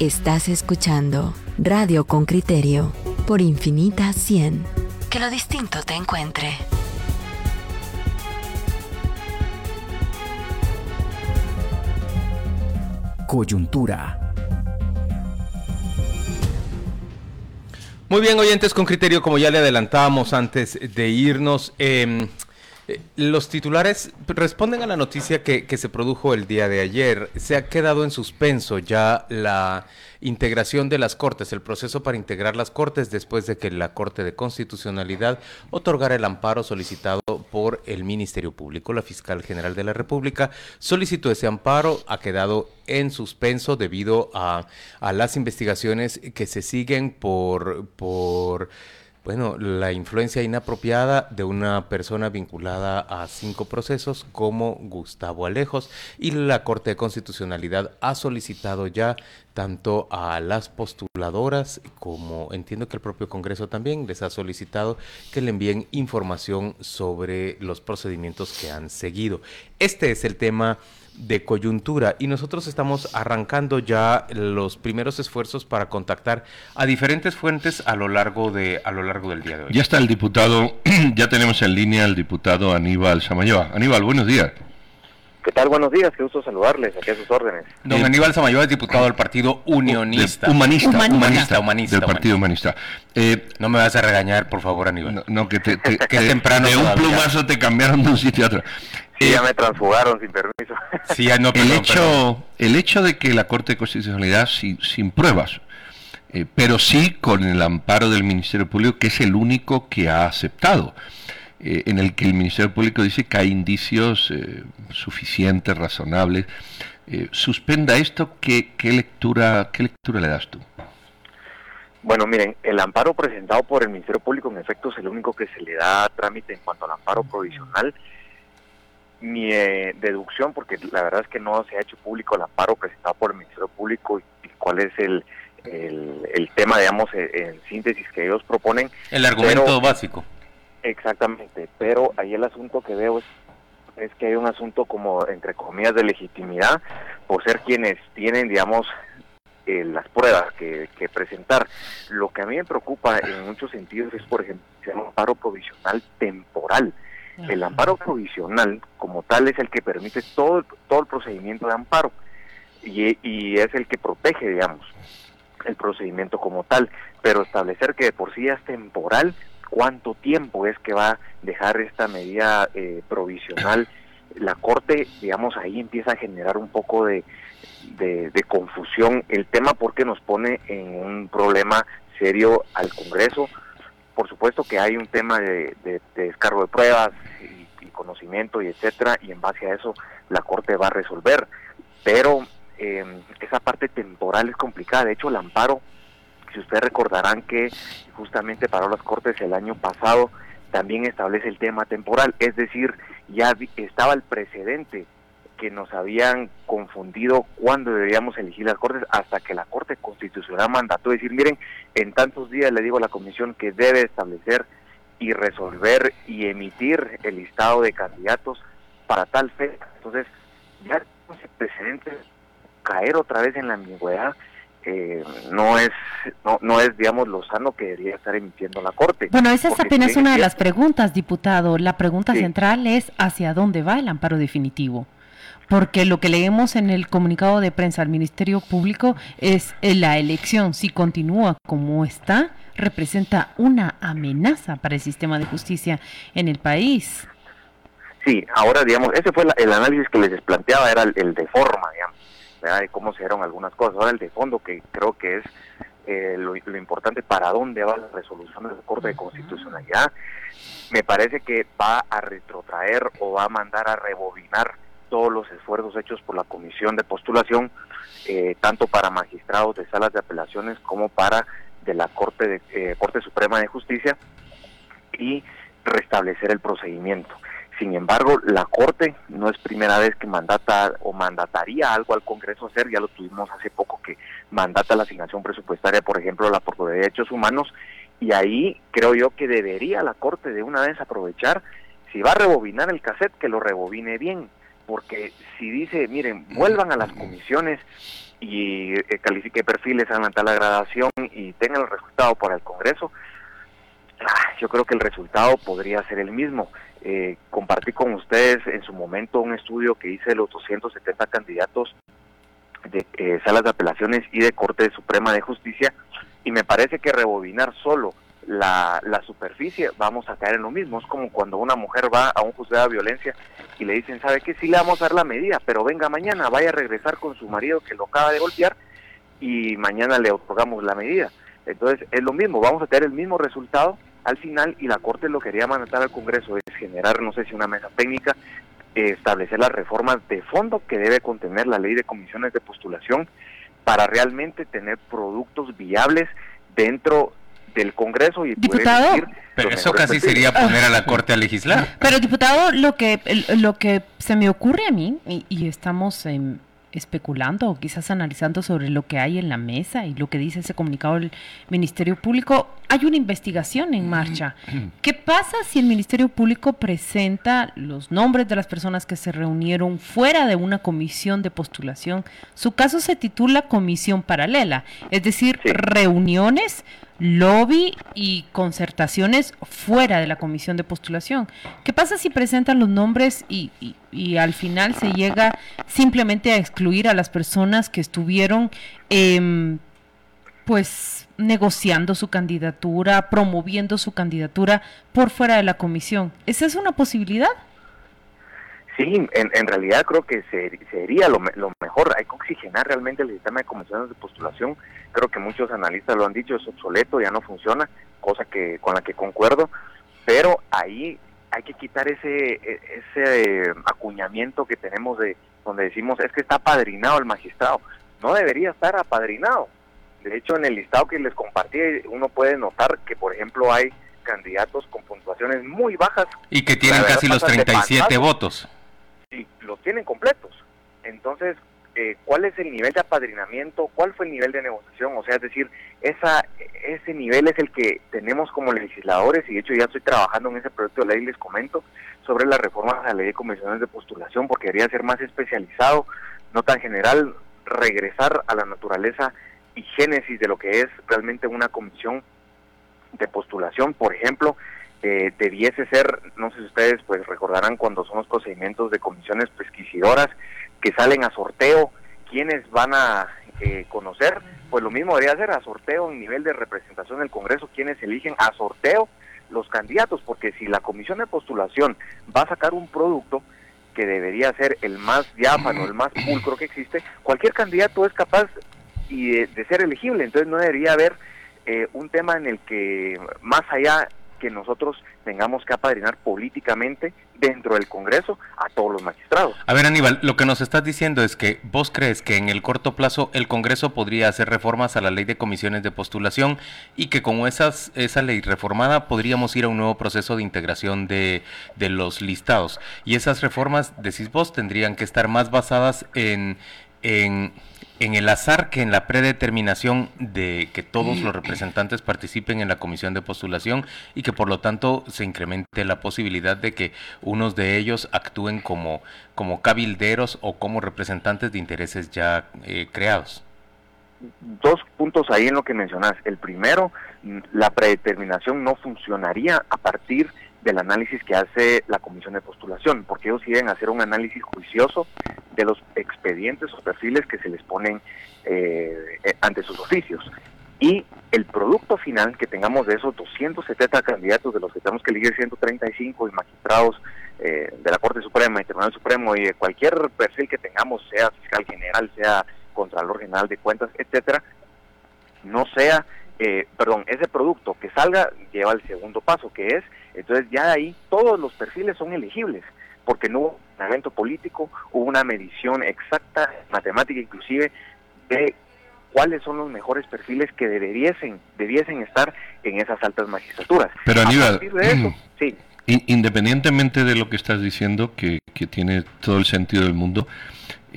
Estás escuchando Radio con Criterio por Infinita 100. Que lo distinto te encuentre. Coyuntura. Muy bien, oyentes con criterio, como ya le adelantábamos antes de irnos, eh, eh, los titulares responden a la noticia que, que, se produjo el día de ayer. Se ha quedado en suspenso ya la integración de las Cortes, el proceso para integrar las Cortes después de que la Corte de Constitucionalidad otorgara el amparo solicitado por el Ministerio Público. La fiscal general de la República solicitó ese amparo, ha quedado en suspenso debido a, a las investigaciones que se siguen por... por bueno, la influencia inapropiada de una persona vinculada a cinco procesos como Gustavo Alejos y la Corte de Constitucionalidad ha solicitado ya tanto a las postuladoras como entiendo que el propio Congreso también les ha solicitado que le envíen información sobre los procedimientos que han seguido. Este es el tema de coyuntura y nosotros estamos arrancando ya los primeros esfuerzos para contactar a diferentes fuentes a lo largo de a lo largo del día de hoy. Ya está el diputado, ya tenemos en línea al diputado Aníbal Samayoa. Aníbal, buenos días. ¿Qué tal? Buenos días, qué gusto saludarles, aquí a sus órdenes. Don eh, Aníbal Samayoa es diputado del Partido Unionista. humanista, humanista, humanista, humanista, Del Partido Humanista. Eh, no me vas a regañar, por favor, Aníbal. No, no que, te, te que temprano de un plumazo te cambiaron de un sitio a otro. Sí, ya me transfugaron sin permiso. Sí, ya no, perdón, el, hecho, perdón. el hecho de que la Corte de Constitucionalidad, sin, sin pruebas, eh, pero sí con el amparo del Ministerio Público, que es el único que ha aceptado, eh, en el que el Ministerio Público dice que hay indicios eh, suficientes, razonables. Eh, suspenda esto, ¿qué, ¿qué, lectura, ¿qué lectura le das tú? Bueno, miren, el amparo presentado por el Ministerio Público en efecto es el único que se le da trámite en cuanto al amparo provisional mi eh, deducción, porque la verdad es que no se ha hecho público el amparo presentado por el Ministerio Público y, y cuál es el, el, el, tema, digamos, en, en, síntesis que ellos proponen. El argumento pero, básico. Exactamente, pero ahí el asunto que veo es, es que hay un asunto como, entre comillas, de legitimidad por ser quienes tienen, digamos, eh, las pruebas que, que, presentar. Lo que a mí me preocupa en muchos sentidos es, por ejemplo, un amparo provisional temporal. El amparo provisional, como tal, es el que permite todo, todo el procedimiento de amparo y, y es el que protege, digamos, el procedimiento como tal. Pero establecer que de por sí es temporal, cuánto tiempo es que va a dejar esta medida eh, provisional la Corte, digamos, ahí empieza a generar un poco de, de, confusión el tema porque nos pone en un problema serio al Congreso, por supuesto que hay un tema de, de, de descargo de pruebas y, conocimiento y etcétera, y en base a eso la Corte va a resolver. Pero eh, esa parte temporal es complicada. De hecho, el amparo, si ustedes recordarán que justamente para las Cortes el año pasado también establece el tema temporal, es decir, ya estaba el precedente que nos habían confundido cuándo deberíamos elegir las Cortes hasta que la Corte Constitucional mandató decir, miren, en tantos días le digo a la Comisión que debe establecer y resolver y emitir el listado de candidatos para tal fecha. Entonces, ya ese precedente caer otra vez en la ambigüedad eh, no es no, no es digamos lo sano que debería estar emitiendo la corte bueno esa es apenas una de las preguntas diputado la pregunta sí. central es hacia dónde va el amparo definitivo porque lo que leemos en el comunicado de prensa al Ministerio Público es eh, la elección, si continúa como está, representa una amenaza para el sistema de justicia en el país. Sí, ahora, digamos, ese fue la, el análisis que les planteaba, era el, el de forma, digamos, ¿verdad? de cómo se dieron algunas cosas. Ahora el de fondo, que creo que es eh, lo, lo, importante, para dónde va la resolución de la Corte de Constitucionalidad, me parece que va a retrotraer o va a mandar a rebobinar todos los esfuerzos hechos por la comisión de postulación, eh, tanto para magistrados de salas de apelaciones como para de la Corte, de, eh, Corte Suprema de Justicia y restablecer el procedimiento. Sin embargo, la Corte no es primera vez que mandata o mandataría algo al Congreso hacer, ya lo tuvimos hace poco que mandata la asignación presupuestaria, por ejemplo, la por Derechos Humanos, y ahí creo yo que debería la Corte de una vez aprovechar, si va a rebobinar el cassette, que lo rebobine bien, porque si dice, miren, vuelvan a las comisiones y eh, califique perfiles, hagan tal la gradación y tengan el resultado para el Congreso, ah, yo creo que el resultado podría ser el mismo. Eh, compartí con ustedes en su momento un estudio que hice de los 270 candidatos de eh, salas de apelaciones y de Corte Suprema de Justicia y me parece que rebobinar solo la, la superficie vamos a caer en lo mismo. Es como cuando una mujer va a un juzgado de violencia y le dicen, ¿sabe qué? Sí le vamos a dar la medida, pero venga mañana, vaya a regresar con su marido que lo acaba de golpear y mañana le otorgamos la medida. Entonces es lo mismo, vamos a tener el mismo resultado al final y la Corte lo quería mandar al Congreso es generar, no sé si una mesa técnica, establecer las reformas de fondo que debe contener la ley de comisiones de postulación para realmente tener productos viables dentro del Congreso y diputado, pero eso casi sería poner a la Corte a legislar. Pero diputado, lo que lo que se me ocurre a mí y, y estamos en especulando o quizás analizando sobre lo que hay en la mesa y lo que dice ese comunicado del Ministerio Público, hay una investigación en marcha. ¿Qué pasa si el Ministerio Público presenta los nombres de las personas que se reunieron fuera de una comisión de postulación? Su caso se titula comisión paralela, es decir, reuniones lobby y concertaciones fuera de la comisión de postulación. ¿Qué pasa si presentan los nombres y, y, al final se llega simplemente a excluir a las personas que estuvieron eh, pues negociando su candidatura, promoviendo su candidatura por fuera de la comisión? ¿Esa es una posibilidad? Sí, en, realidad creo que sería lo, mejor. Hay que oxigenar realmente el sistema de comisiones de postulación. Creo que muchos analistas lo han dicho, es obsoleto, ya no funciona, cosa que con la que concuerdo. Pero ahí hay que quitar ese e, ese acuñamiento que tenemos de donde decimos es que está apadrinado el magistrado. No debería estar apadrinado. De hecho, en el listado que les compartí, uno puede notar que, por ejemplo, hay candidatos con puntuaciones muy bajas. Y que tienen casi los 37 votos y los tienen completos. Entonces, eh, ¿cuál es el nivel de apadrinamiento? ¿Cuál fue el nivel de negociación? O sea, es decir, esa, ese nivel es el que tenemos como legisladores y de hecho ya estoy trabajando en ese proyecto de ley, les comento, sobre la reforma a la ley de comisiones de postulación, porque debería ser más especializado, no tan general, regresar a la naturaleza y génesis de lo que es realmente una comisión de postulación, por ejemplo, eh, debiese ser, no sé si ustedes pues recordarán cuando son los procedimientos de comisiones pesquisidoras que salen a sorteo, quienes van a eh, conocer, pues lo mismo debería ser a sorteo en nivel de representación del Congreso, quienes eligen a sorteo los candidatos, porque si la comisión de postulación va a sacar un producto que debería ser el más diáfano, el más pulcro que existe, cualquier candidato es capaz y de, ser elegible, entonces no debería haber eh, un tema en el que más allá que nosotros tengamos que apadrinar políticamente dentro del Congreso a todos los magistrados. A ver, Aníbal, lo que nos estás diciendo es que vos crees que en el corto plazo el Congreso podría hacer reformas a la ley de comisiones de postulación y que con esas, esa ley reformada podríamos ir a un nuevo proceso de integración de, de los listados. Y esas reformas, decís vos, tendrían que estar más basadas en, en en el azar que en la predeterminación de que todos los representantes participen en la comisión de postulación y que por lo tanto se incremente la posibilidad de que unos de ellos actúen como, como cabilderos o como representantes de intereses ya eh, creados. Dos puntos ahí en lo que mencionas. El primero, la predeterminación no funcionaría a partir del análisis que hace la comisión de postulación, porque ellos quieren hacer un análisis juicioso de los expedientes o perfiles que se les ponen eh, eh, ante sus oficios. Y el producto final que tengamos de esos 270 candidatos, de los que tenemos que elegir 135 y magistrados eh, de la Corte Suprema y Tribunal Supremo y de cualquier perfil que tengamos, sea fiscal general, sea Contralor General de Cuentas, etcétera, no sea, perdón, ese producto que salga lleva el segundo paso, que es entonces ya ahí todos los perfiles son elegibles, porque no hubo un evento político, hubo una medición exacta, matemática inclusive, de cuáles son los mejores perfiles que debiesen, debiesen estar en esas altas magistraturas. Pero Aníbal, sí. independientemente de lo que estás diciendo, que, que tiene todo el sentido del mundo,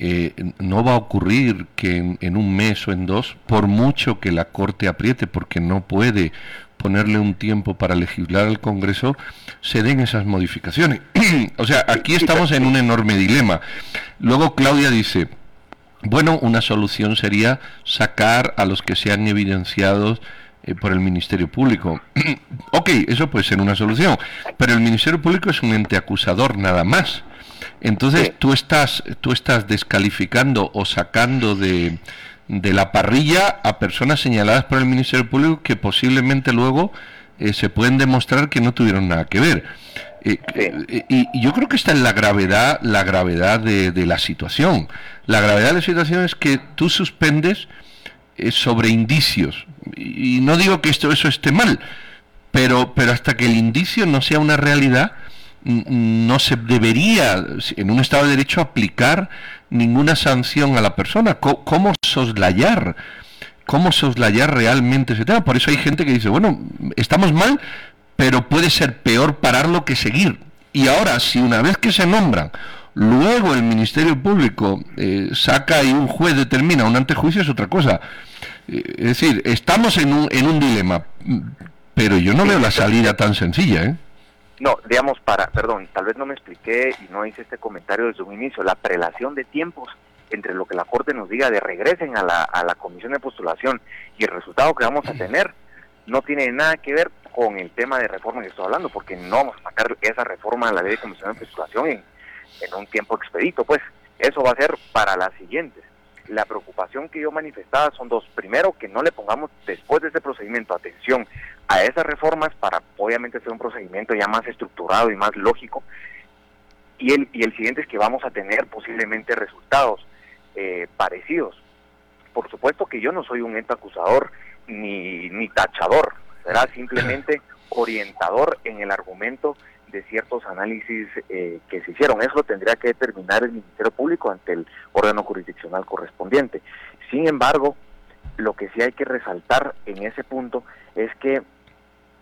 eh, no va a ocurrir que en, un mes o en dos, por mucho que la Corte apriete, porque no puede ponerle un tiempo para legislar al Congreso, se den esas modificaciones. o sea, aquí estamos en un enorme dilema. Luego Claudia dice, bueno, una solución sería sacar a los que se han evidenciado eh, por el Ministerio Público. ok, eso puede ser una solución, pero el Ministerio Público es un ente acusador nada más. Entonces tú estás, tú estás descalificando o sacando de, de la parrilla a personas señaladas por el Ministerio Público que posiblemente luego eh, se pueden demostrar que no tuvieron nada que ver. Eh, eh, y, yo creo que está en la gravedad, la gravedad de, la situación. La gravedad de la situación es que tú suspendes sobre indicios. Y, no digo que esto eso esté mal, pero, pero hasta que el indicio no sea una realidad, no se debería, en un Estado de Derecho, aplicar ninguna sanción a la persona. ¿Cómo, soslayar? ¿Cómo soslayar realmente ese tema? Por eso hay gente que dice, bueno, estamos mal, pero puede ser peor pararlo que seguir. Y ahora, si una vez que se nombran, luego el Ministerio Público eh, saca y un juez determina un antejuicio, es otra cosa. Eh, es decir, estamos en un, en un dilema, pero yo no veo la salida tan sencilla, ¿eh? No, digamos, para, perdón, tal vez no me expliqué y no hice este comentario desde un inicio. La prelación de tiempos entre lo que la Corte nos diga de regresen a la, a la comisión de postulación y el resultado que vamos a tener no tiene nada que ver con el tema de reforma que estoy hablando, porque no vamos a sacar esa reforma a la ley de comisión de postulación en, en un tiempo expedito, pues eso va a ser para las siguientes. La preocupación que yo manifestaba son dos. Primero, que no le pongamos después de ese procedimiento atención a esas reformas para obviamente hacer un procedimiento ya más estructurado y más lógico. Y el, y el siguiente es que vamos a tener posiblemente resultados eh, parecidos. Por supuesto que yo no soy un ente acusador ni, ni tachador, será simplemente orientador en el argumento de ciertos análisis eh, que se hicieron. Eso tendría que determinar el Ministerio Público ante el órgano jurisdiccional correspondiente. Sin embargo, lo que sí hay que resaltar en ese punto es que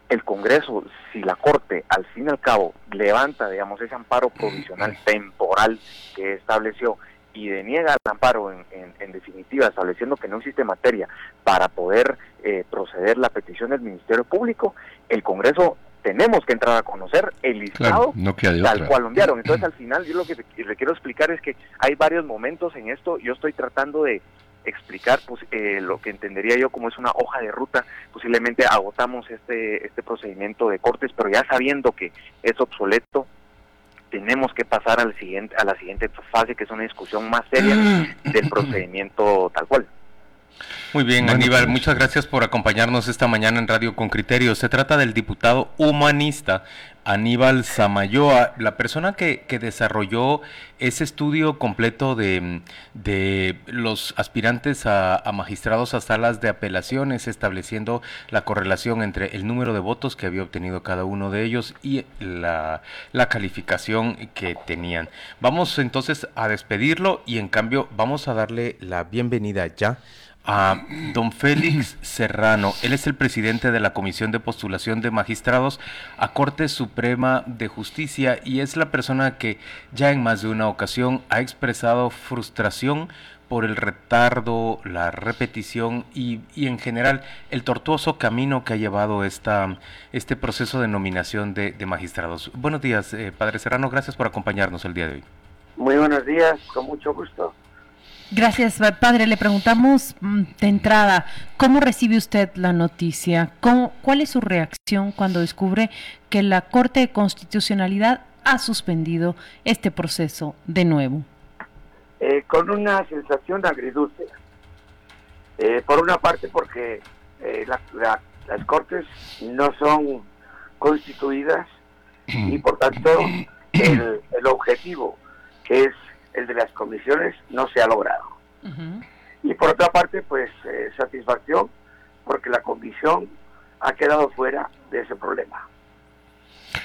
el Congreso, si la Corte al fin y al cabo levanta, digamos, ese amparo provisional temporal que estableció y deniega el amparo en, en, definitiva, estableciendo que no existe materia para poder eh, proceder la petición del Ministerio Público, el Congreso tenemos que entrar a conocer el listado tal cual lo enviaron. Entonces, al final, yo lo que le quiero explicar es que hay varios momentos en esto. Yo estoy tratando de explicar pues, eh, lo que entendería yo como es una hoja de ruta. Posiblemente agotamos este, este procedimiento de cortes, pero ya sabiendo que es obsoleto, tenemos que pasar al siguiente, a la siguiente fase, que es una discusión más seria del procedimiento tal cual. Muy bien, Aníbal, pues. muchas gracias por acompañarnos esta mañana en Radio con Criterio. Se trata del diputado humanista Aníbal Samayoa, la persona que, desarrolló ese estudio completo de, los aspirantes a, magistrados a salas de apelaciones, estableciendo la correlación entre el número de votos que había obtenido cada uno de ellos y la, la calificación que tenían. Vamos entonces a despedirlo y en cambio vamos a darle la bienvenida ya a don Félix Serrano. Él es el presidente de la Comisión de Postulación de Magistrados a Corte Suprema de Justicia y es la persona que ya en más de una ocasión ha expresado frustración por el retardo, la repetición y, en general el tortuoso camino que ha llevado esta, este proceso de nominación de, magistrados. Buenos días, eh, Padre Serrano, gracias por acompañarnos el día de hoy. Muy buenos días, con mucho gusto. Gracias, padre. Le preguntamos mm, de entrada, ¿cómo recibe usted la noticia? ¿Cuál es su reacción cuando descubre que la Corte de Constitucionalidad ha suspendido este proceso de nuevo? Eh, con una sensación agridulce. Eh, por una parte porque eh, las Cortes no son constituidas y por tanto el, el objetivo que es el de las comisiones no se ha logrado. Y por otra parte, pues eh, satisfacción porque la comisión ha quedado fuera de ese problema.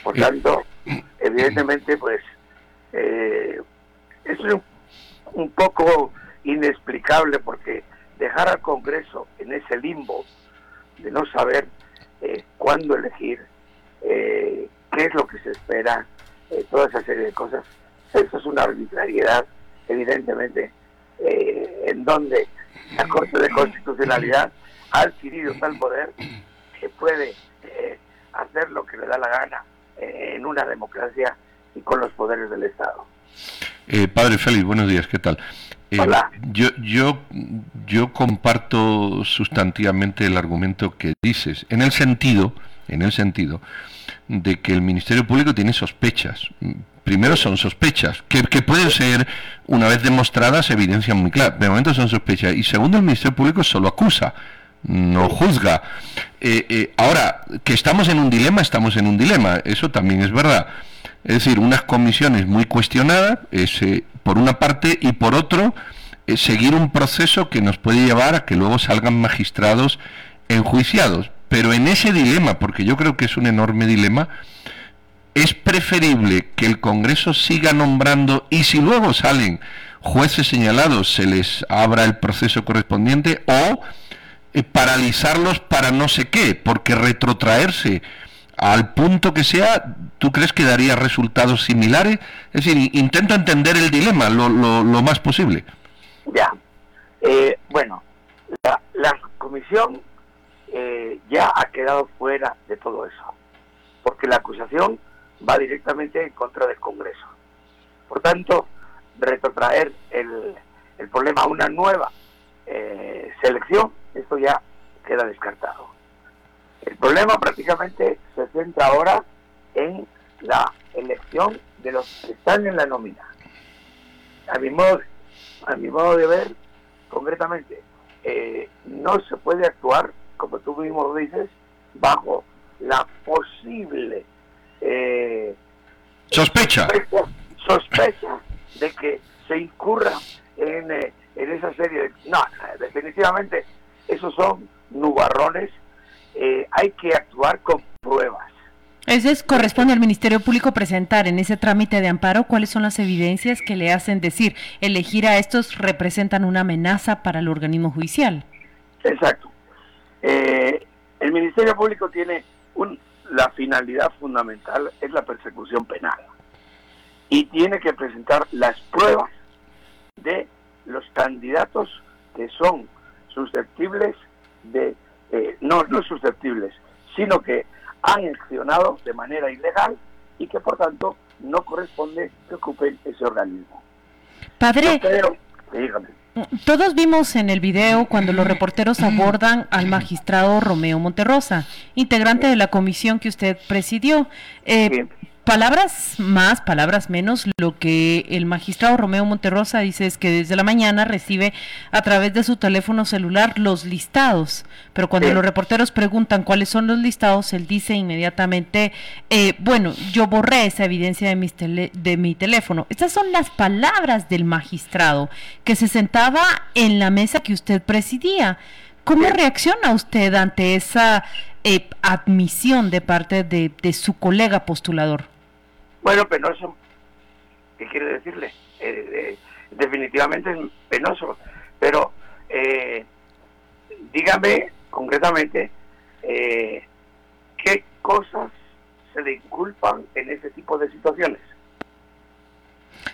Por tanto, evidentemente, pues eh, es un, poco inexplicable porque dejar al Congreso en ese limbo de no saber eh, cuándo elegir, qué es lo que se espera, toda esa serie de cosas, eso es una arbitrariedad, evidentemente, eh, en donde la Corte de Constitucionalidad ha adquirido tal poder que puede eh, hacer lo que le da la gana eh, en una democracia y con los poderes del Estado. padre Félix, buenos días, ¿qué tal? Hola. Yo, yo, yo comparto sustantivamente el argumento que dices, en el sentido, en el sentido de que el Ministerio Público tiene sospechas. Primero son sospechas, que, que pueden ser, una vez demostradas, evidencias muy claras. De momento son sospechas. Y segundo, el Ministerio Público solo acusa, no juzga. Eh, eh, ahora, que estamos en un dilema, estamos en un dilema. Eso también es verdad. Es decir, unas comisiones muy cuestionadas, ese, por una parte, y por otro, seguir un proceso que nos puede llevar a que luego salgan magistrados enjuiciados. Pero en ese dilema, porque yo creo que es un enorme dilema, es preferible que el Congreso siga nombrando y si luego salen jueces señalados se les abra el proceso correspondiente o eh, paralizarlos para no sé qué, porque retrotraerse al punto que sea, ¿tú crees que daría resultados similares? Es decir, intenta entender el dilema lo, lo, más posible. Ya, eh, bueno, la, la comisión eh, ya ha quedado fuera de todo eso, porque la acusación va directamente en contra del Congreso. Por tanto, retrotraer el, el problema a una nueva eh, selección, esto ya queda descartado. El problema prácticamente se centra ahora en la elección de los que están en la nómina. A mi modo, a mi modo de ver, concretamente, eh, no se puede actuar como tú mismo dices, bajo la posible eh, sospecha. sospecha. de que se incurra en, eh, en esa serie de... No, definitivamente esos son nubarrones, eh, hay que actuar con pruebas. Eso corresponde al Ministerio Público presentar en ese trámite de amparo cuáles son las evidencias que le hacen decir elegir a estos representan una amenaza para el organismo judicial. Exacto. Eh, el Ministerio Público tiene un, la finalidad fundamental es la persecución penal y tiene que presentar las pruebas de los candidatos que son susceptibles de eh, no no susceptibles sino que han accionado de manera ilegal y que por tanto no corresponde que ocupen ese organismo. Padre, dígame. Todos vimos en el video cuando los reporteros abordan al magistrado Romeo Monterrosa, integrante de la comisión que usted presidió. Eh, Palabras más, palabras menos, lo que el magistrado Romeo Monterrosa dice es que desde la mañana recibe a través de su teléfono celular los listados, pero cuando los reporteros preguntan cuáles son los listados, él dice inmediatamente, eh, bueno, yo borré esa evidencia de, mis de mi teléfono. Estas son las palabras del magistrado que se sentaba en la mesa que usted presidía. ¿Cómo reacciona usted ante esa eh, admisión de parte de, de su colega postulador? Bueno, penoso. ¿Qué quiere decirle? Eh, eh, definitivamente es penoso. Pero eh, dígame concretamente qué cosas se le inculpan en ese tipo de situaciones.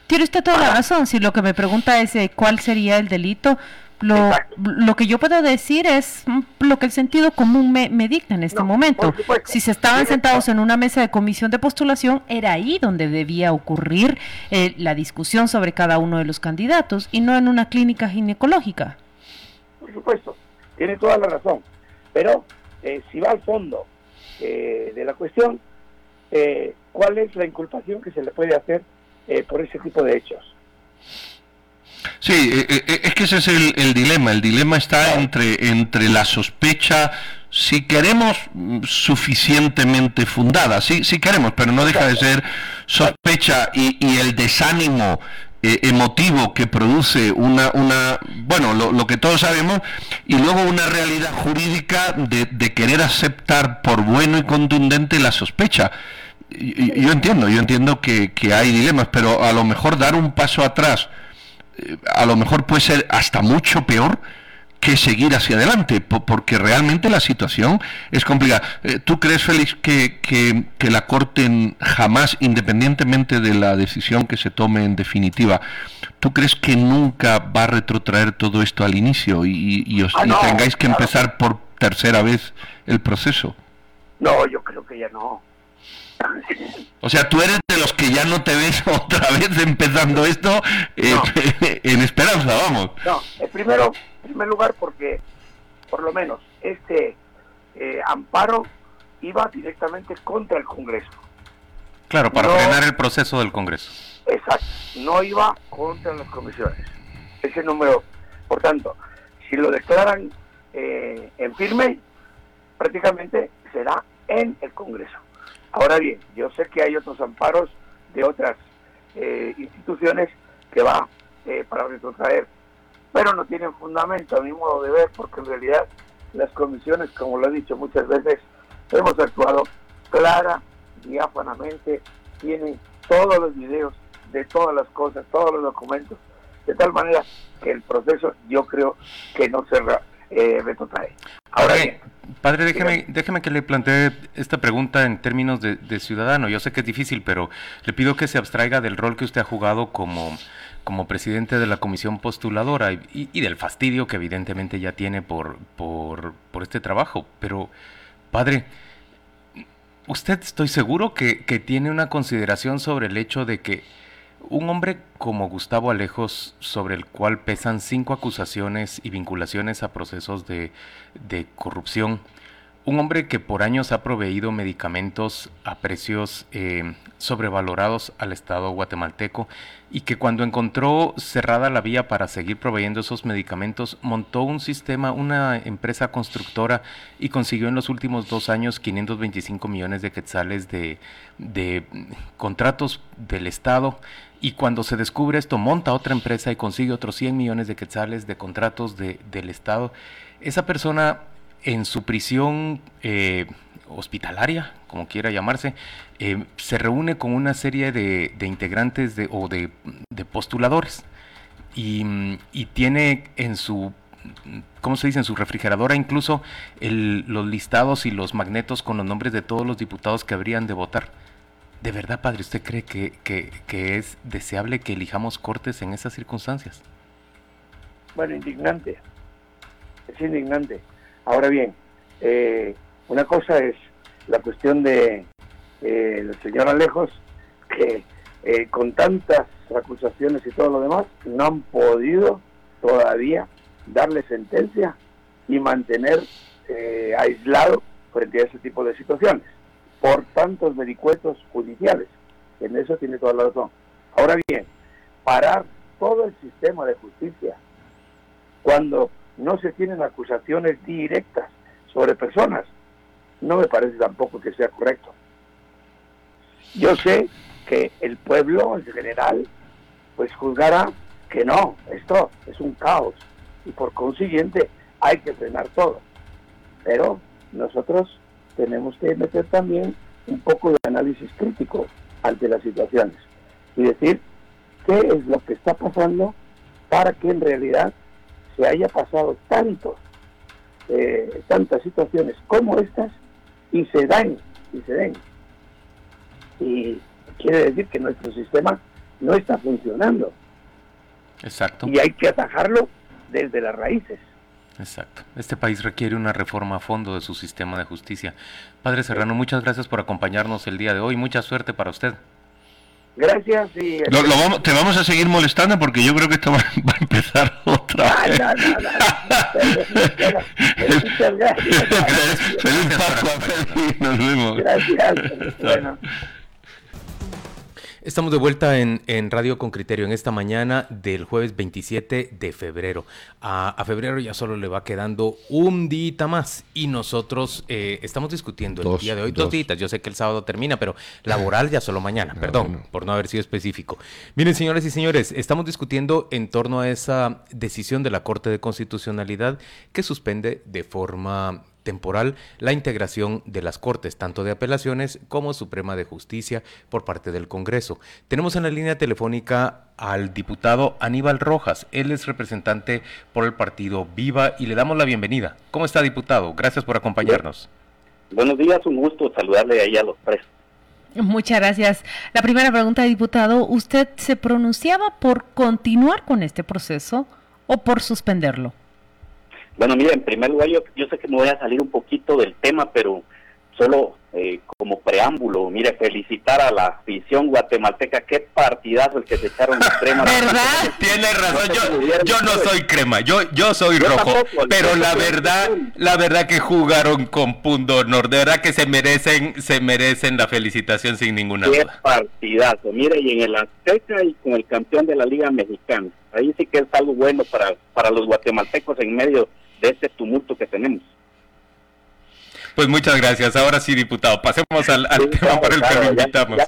Tiene usted toda la razón. Si lo que me pregunta es cuál sería el delito, lo, lo, que yo puedo decir es lo que el sentido común me, dicta en este momento. Si se estaban sentados en una mesa de comisión de postulación, era ahí donde debía ocurrir eh, la discusión sobre cada uno de los candidatos y no en una clínica ginecológica. Por supuesto, tiene toda la razón. Pero eh, si va al fondo eh, de la cuestión, ¿cuál es la inculpación que se le puede hacer por ese tipo de hechos? Sí, eh, eh, eh, es que ese es el, dilema. El dilema está entre, entre la sospecha, si queremos, mm, suficientemente fundada. Sí, sí queremos, pero no deja de ser sospecha y, el desánimo emotivo que produce una, una bueno, lo, que todos sabemos, y luego una realidad jurídica de, de querer aceptar por bueno y contundente la sospecha. Yo, entiendo, yo entiendo que, que hay dilemas, pero a lo mejor dar un paso atrás a lo mejor puede ser hasta mucho peor que seguir hacia adelante, porque realmente la situación es complicada. Eh, ¿Tú crees, Félix, que, que, la Corte jamás, independientemente de la decisión que se tome en definitiva, ¿tú crees que nunca va a retrotraer todo esto al inicio y, os, ah, tengáis que empezar por tercera vez el proceso? No, yo creo que ya no. O sea, tú eres de los que ya no te ves otra vez empezando esto eh, en esperanza, vamos. No, en primero, en primer lugar porque por lo menos este eh, amparo iba directamente contra el Congreso. Claro, para frenar el proceso del Congreso. Exacto, no iba contra las comisiones. Ese número, por tanto, si lo declaran eh, en firme, prácticamente será en el Congreso. Ahora bien, yo sé que hay otros amparos de otras eh, instituciones que va eh, para retrotraer, pero no tienen fundamento a mi modo de ver, porque en realidad las comisiones, como lo he dicho muchas veces, hemos actuado clara, diáfanamente, tienen todos los videos de todas las cosas, todos los documentos, de tal manera que el proceso yo creo que no se eh, retrotrae. Ahora bien, Padre, déjeme, déjeme que le plantee esta pregunta en términos de, ciudadano. Yo sé que es difícil, pero le pido que se abstraiga del rol que usted ha jugado como, como presidente de la comisión postuladora y, del fastidio que evidentemente ya tiene por, por, por este trabajo. Pero, padre, ¿usted estoy seguro que, que tiene una consideración sobre el hecho de que un hombre como Gustavo Alejos, sobre el cual pesan cinco acusaciones y vinculaciones a procesos de, corrupción, un hombre que por años ha proveído medicamentos a precios eh, sobrevalorados al Estado guatemalteco y que cuando encontró cerrada la vía para seguir proveyendo esos medicamentos, montó un sistema, una empresa constructora y consiguió en los últimos dos años 525 millones de quetzales de, de contratos del Estado y cuando se descubre esto monta otra empresa y consigue otros 100 millones de quetzales de contratos de, del Estado. Esa persona en su prisión eh, hospitalaria, como quiera llamarse, eh, se reúne con una serie de, integrantes de, o de, postuladores y, tiene en su ¿cómo se dice? En su refrigeradora incluso los listados y los magnetos con los nombres de todos los diputados que habrían de votar. ¿De verdad, padre, usted cree que, que, es deseable que elijamos cortes en esas circunstancias? Bueno, indignante. Es indignante. Ahora bien, eh, una cosa es la cuestión de eh, señor Alejos, que eh, con tantas acusaciones y todo lo demás, no han podido todavía darle sentencia y mantener aislado frente a ese tipo de situaciones por tantos vericuetos judiciales. En eso tiene toda la razón. Ahora bien, parar todo el sistema de justicia cuando no se tienen acusaciones directas sobre personas, no me parece tampoco que sea correcto. Yo sé que el pueblo en general pues juzgará que no, esto es un caos y por consiguiente hay que frenar todo. Pero nosotros tenemos que meter también un poco de análisis crítico ante las situaciones y decir qué es lo que está pasando para que en realidad se haya pasado tanto, eh, tantas situaciones como estas y se den, y se den. Y quiere decir que nuestro sistema no está funcionando. Exacto. Y hay que atajarlo desde las raíces. Exacto. Este país requiere una reforma a fondo de su sistema de justicia. Padre Serrano, muchas gracias por acompañarnos el día de hoy. Mucha suerte para usted. Gracias y... te vamos a seguir molestando porque yo creo que esto va, a empezar otra vez. No, no, no, Muchas gracias. Feliz Nos vemos. Gracias. Bueno. Estamos de vuelta en, Radio con Criterio en esta mañana del jueves 27 de febrero. A, febrero ya solo le va quedando un día más y nosotros eh, estamos discutiendo el día de hoy dos. días. Yo sé que el sábado termina, pero laboral ya solo mañana. Perdón por no haber sido específico. Miren, señores y señores, estamos discutiendo en torno a esa decisión de la Corte de Constitucionalidad que suspende de forma temporal la integración de las Cortes, tanto de apelaciones como Suprema de Justicia por parte del Congreso. Tenemos en la línea telefónica al diputado Aníbal Rojas. Él es representante por el partido Viva y le damos la bienvenida. ¿Cómo está, diputado? Gracias por acompañarnos. Buenos días, un gusto saludarle ahí a los tres. Muchas gracias. La primera pregunta, diputado, ¿usted se pronunciaba por continuar con este proceso o por suspenderlo? Bueno, mira, en primer lugar, yo, sé que me voy a salir un poquito del tema, pero solo eh, como preámbulo, mire, felicitar a la afición guatemalteca, qué partidazo el que se echaron los cremas. ¿Verdad? Tiene razón, yo, no soy crema, yo, yo soy rojo, pero la verdad, la verdad que jugaron con punto honor, de verdad que se merecen, se merecen la felicitación sin ninguna qué duda. partidazo, mire, y en el Azteca y con el campeón de la Liga Mexicana, ahí sí que es algo bueno para, para los guatemaltecos en medio de este tumulto que tenemos. Pues muchas gracias. Ahora sí, diputado, pasemos al, tema para el que lo invitamos.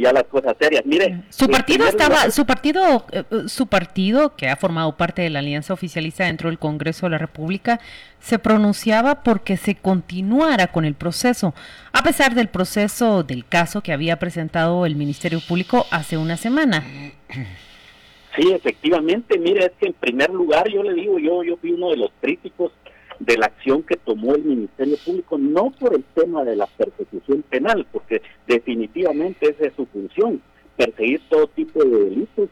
Ya, las cosas serias. Mire, su partido estaba, su partido, eh, eh, su partido que ha formado parte de la alianza oficialista dentro del Congreso de la República se pronunciaba porque se continuara con el proceso, a pesar del proceso del caso que había presentado el Ministerio Público hace una semana. Sí, efectivamente. Mire, es que en primer lugar yo le digo, yo, yo fui uno de los críticos de la acción que tomó el Ministerio Público, no por el tema de la persecución penal, porque definitivamente esa es su función, perseguir todo tipo de delitos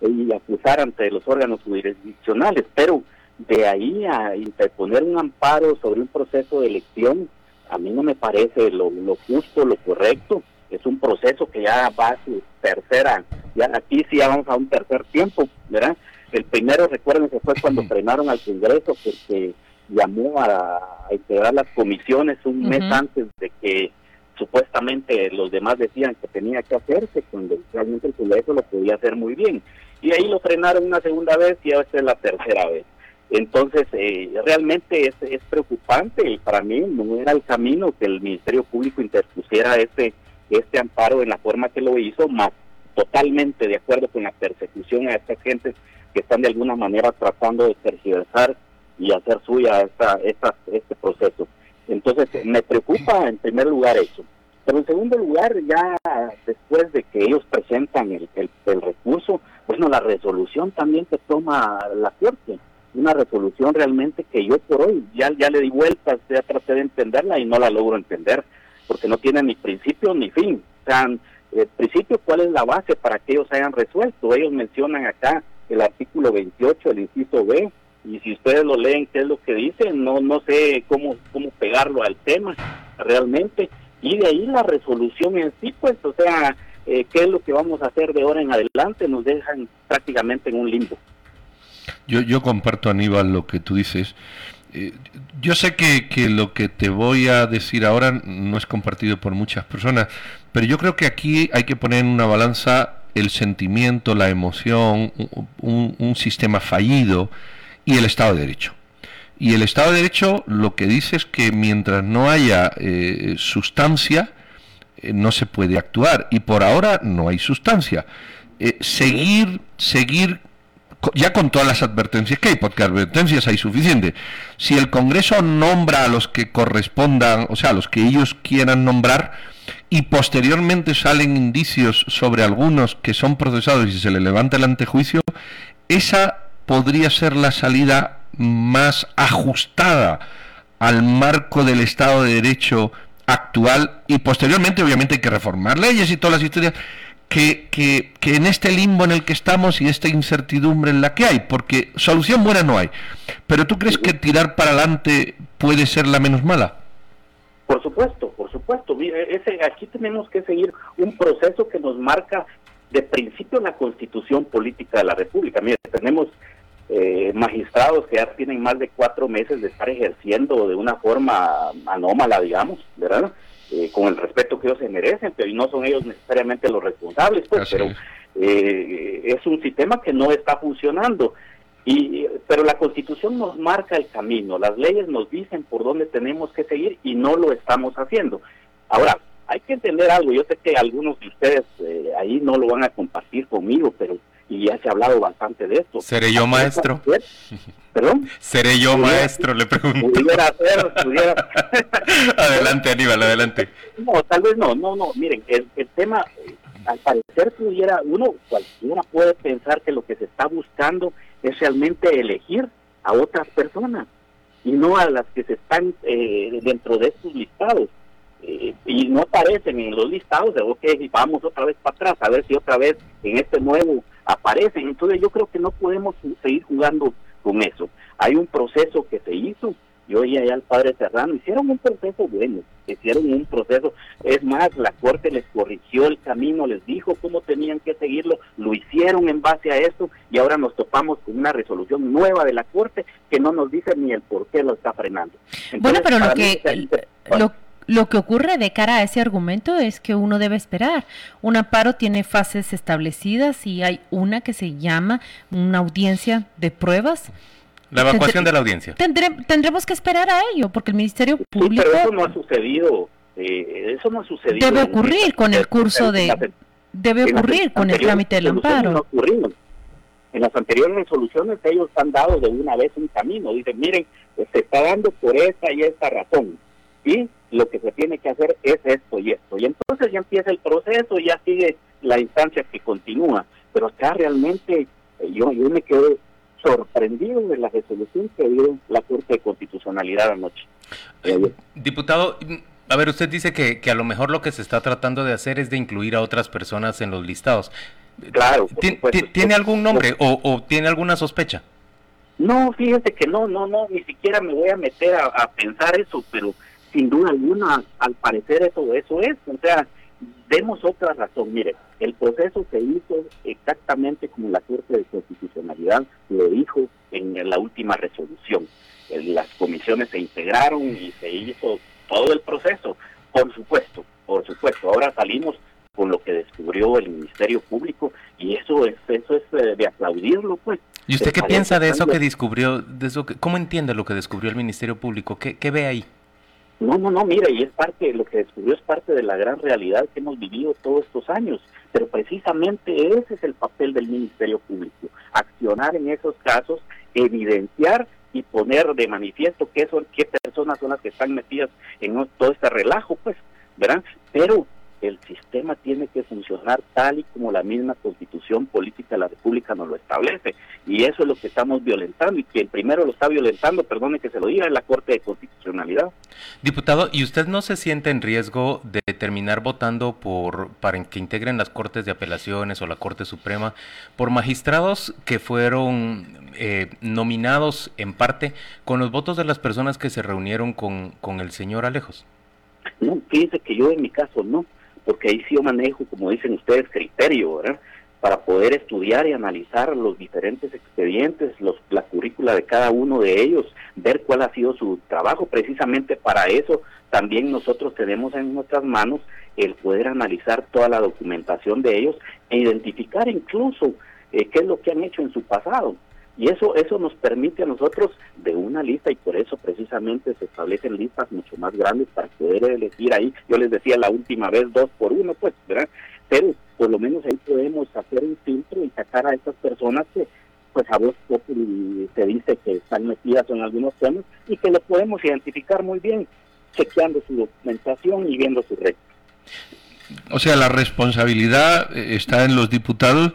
y acusar ante los órganos jurisdiccionales, pero de ahí a interponer un amparo sobre un proceso de elección, a mí no me parece lo, lo justo, lo correcto, es un proceso que ya va a su tercera, ya aquí sí ya vamos a un tercer tiempo, ¿verdad? El primero, recuerden que fue cuando frenaron al Congreso porque llamó a, integrar las comisiones un mes antes de que supuestamente los demás decían que tenía que hacerse, cuando realmente el Congreso lo podía hacer muy bien. Y ahí lo frenaron una segunda vez y ahora es la tercera vez. Entonces, eh, realmente es, es preocupante y para mí no era el camino que el Ministerio Público interpusiera este, este amparo en la forma que lo hizo, más totalmente de acuerdo con la persecución a estas gentes que están de alguna manera tratando de tergiversar y hacer suya esta, esta, este proceso. Entonces, me preocupa en primer lugar eso. Pero en segundo lugar, ya después de que ellos presentan el, el, recurso, bueno, la resolución también que toma la Corte, una resolución realmente que yo por hoy ya, ya le di vueltas, ya traté de entenderla y no la logro entender, porque no tiene ni principio ni fin. O sea, el principio, ¿cuál es la base para que ellos hayan resuelto? Ellos mencionan acá el artículo 28, el inciso B, y si ustedes lo leen qué es lo que dicen no no sé cómo cómo pegarlo al tema realmente y de ahí la resolución en sí pues o sea eh, qué es lo que vamos a hacer de ahora en adelante nos dejan prácticamente en un limbo yo yo comparto Aníbal lo que tú dices eh, yo sé que, que lo que te voy a decir ahora no es compartido por muchas personas, pero yo creo que aquí hay que poner en una balanza el sentimiento, la emoción, un, un sistema fallido, y el Estado de Derecho. Y el Estado de Derecho lo que dice es que mientras no haya eh, sustancia, eh, no se puede actuar. Y por ahora no hay sustancia. Seguir, seguir, ya con todas las advertencias que hay, porque advertencias hay suficiente. Si el Congreso nombra a los que correspondan, o sea, a los que ellos quieran nombrar, y posteriormente salen indicios sobre algunos que son procesados y se le levanta el antejuicio, esa podría ser la salida más ajustada al marco del Estado de Derecho actual y posteriormente obviamente hay que reformar leyes y todas las historias que, que, que, en este limbo en el que estamos y esta incertidumbre en la que hay, porque solución buena no hay. Pero ¿tú crees que tirar para adelante puede ser la menos mala? Por supuesto, por supuesto. Ese, aquí tenemos que seguir un proceso que nos marca de principio la constitución política de la República. Mire, tenemos eh, magistrados que ya tienen más de cuatro meses de estar ejerciendo de una forma anómala, digamos, ¿verdad? Eh, con el respeto que ellos se merecen, pero no son ellos necesariamente los responsables, pues, pero eh, es un sistema que no está funcionando. Y, pero la constitución nos marca el camino, las leyes nos dicen por dónde tenemos que seguir y no lo estamos haciendo. Ahora, hay que entender algo, yo sé que algunos de ustedes ahí no lo van a compartir conmigo, pero y ya se ha hablado bastante de esto. ¿Seré yo maestro? ¿Perdón? ¿Seré yo maestro? Le pregunto. Pudiera ser, pudiera. adelante, Aníbal, adelante. No, tal vez no, no, no. Miren, el, el tema, eh, al parecer pudiera, uno, cualquiera puede pensar que lo que se está buscando es realmente elegir a otras personas y no a las que se están eh, dentro de estos listados. Eh, y no aparecen en los listados de, ok, vamos otra vez para atrás, a ver si otra vez en este nuevo aparecen. Entonces yo creo que no podemos seguir jugando con eso. Hay un proceso que se hizo, yo oí allá al padre Serrano, hicieron un proceso bueno, hicieron un proceso, es más, la corte les corrigió el camino, les dijo cómo tenían que seguirlo, lo hicieron en base a eso y ahora nos topamos con una resolución nueva de la corte que no nos dice ni el por qué lo está frenando. bueno, pero lo que... Lo, lo que ocurre de cara a ese argumento es que uno debe esperar. Un amparo tiene fases establecidas y hay una que se llama una audiencia de pruebas la evacuación de la audiencia. tendremos que esperar a ello, porque el Ministerio Público... pero eso no ha sucedido. Eh, eso no ha sucedido. Debe ocurrir con el curso de... Debe ocurrir con el trámite del amparo. en las anteriores resoluciones ellos han dado de una vez un camino. Dicen, miren, se está dando por esta y esta razón. Y lo que se tiene que hacer es esto y esto. Y entonces ya empieza el proceso ya sigue la instancia que continúa. Pero acá realmente eh, yo, yo me quedo sorprendido de la resolución que dio la Corte de Constitucionalidad anoche. Eh, diputado, a ver, usted dice que, que, a lo mejor lo que se está tratando de hacer es de incluir a otras personas en los listados. Claro. ¿Tiene algún nombre o, tiene alguna sospecha? No, fíjese que no, no, no, ni siquiera me voy a meter a, pensar eso, pero sin duda alguna, al parecer eso, eso es. O sea, demos otra razón. Mire, el proceso se hizo exactamente como la Corte de Constitucionalidad lo dijo en la última resolución. Las comisiones se integraron y se hizo todo el proceso. Por supuesto, por supuesto. Ahora salimos con lo que descubrió el Ministerio Público y eso es eso es eh, de aplaudirlo, pues. ¿Y usted qué piensa de eso que descubrió? De eso que, ¿Cómo entiende lo que descubrió el Ministerio Público? ¿Qué, qué ve ahí? No, no, no, mira, y es parte, lo que descubrió es parte de la gran realidad que hemos vivido todos estos años, pero precisamente ese es el papel del Ministerio Público, accionar en esos casos, evidenciar y poner de manifiesto qué son, qué personas son las que están metidas en todo este relajo, pues, ¿verdad? Pero el sistema tiene que funcionar tal y como la misma constitución política de la República nos lo establece. Y eso es lo que estamos violentando. Y quien primero lo está violentando, perdone que se lo diga, es la Corte de Constitucionalidad. Diputado, ¿y usted no se siente en riesgo de terminar votando por para que integren las Cortes de Apelaciones o la Corte Suprema por magistrados que fueron eh, nominados en parte con los votos de las personas que se reunieron con, con el señor Alejos? No, fíjense que yo en mi caso no porque ahí sí yo manejo, como dicen ustedes, criterio, ¿verdad? Para poder estudiar y analizar los diferentes expedientes, los, la currícula de cada uno de ellos, ver cuál ha sido su trabajo. Precisamente para eso también nosotros tenemos en nuestras manos el poder analizar toda la documentación de ellos e identificar incluso eh, qué es lo que han hecho en su pasado. Y eso, eso nos permite a nosotros de una lista y por eso precisamente se establecen listas mucho más grandes para poder elegir ahí. Yo les decía la última vez dos por uno, pues, ¿verdad? Pero por lo menos ahí podemos hacer un filtro y sacar a estas personas que pues a vos se dice que están metidas en algunos temas y que lo podemos identificar muy bien chequeando su documentación y viendo su red. O sea, la responsabilidad eh, está en los diputados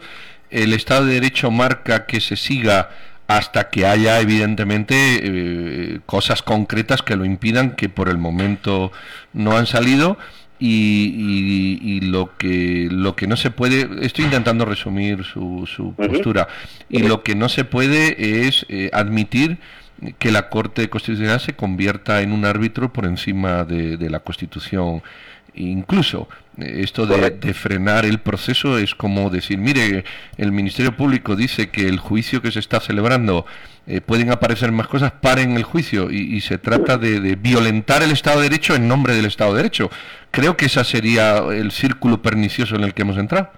el Estado de Derecho marca que se siga hasta que haya evidentemente eh, cosas concretas que lo impidan, que por el momento no han salido. Y, lo que lo que no se puede estoy intentando resumir su, su postura. Y lo que no se puede es eh, admitir que la Corte Constitucional se convierta en un árbitro por encima de la Constitución incluso esto de, frenar el proceso es como decir, mire, el Ministerio Público dice que el juicio que se está celebrando eh, pueden aparecer más cosas, paren el juicio y, se trata de, violentar el Estado de Derecho en nombre del Estado de Derecho. Creo que ese sería el círculo pernicioso en el que hemos entrado.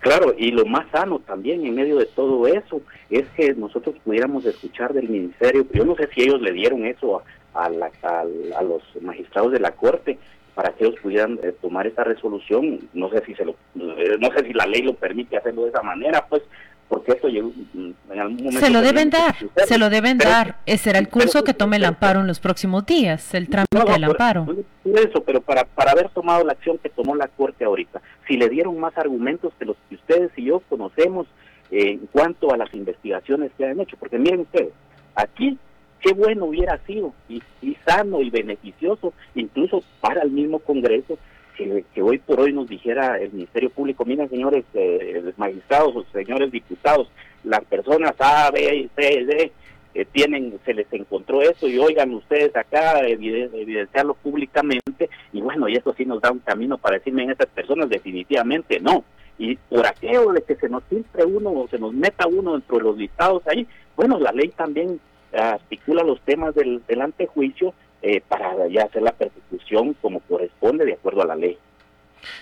Claro, y lo más sano también en medio de todo eso es que nosotros pudiéramos escuchar del Ministerio, yo no sé si ellos le dieron eso a, a los magistrados de la Corte, para que ellos pudieran eh, tomar esta resolución. No sé si se lo, eh, no sé si la ley lo permite hacerlo de esa manera, pues, porque esto llegó mm, en algún momento. Se lo deben dar, se lo deben dar. Ese será el curso que tome el amparo en los próximos días, el trámite del amparo. Eso, pero para, para haber tomado la acción que tomó la Corte ahorita, si le dieron más argumentos que los que ustedes y yo conocemos eh, en cuanto a las investigaciones que han hecho, porque miren ustedes, aquí qué bueno hubiera sido y, sano y beneficioso incluso para el mismo Congreso que, hoy por hoy nos dijera el Ministerio Público, miren señores eh, magistrados o señores diputados, las personas A, B, C, D eh, tienen, se les encontró eso y oigan ustedes acá evidenciarlo públicamente y bueno, y eso sí nos da un camino para decirme en estas personas definitivamente no. Y por aquello de que se nos filtre uno o se nos meta uno dentro de los listados ahí, bueno, la ley también articula los temas del, del antejuicio eh, para ya hacer la persecución como corresponde de acuerdo a la ley.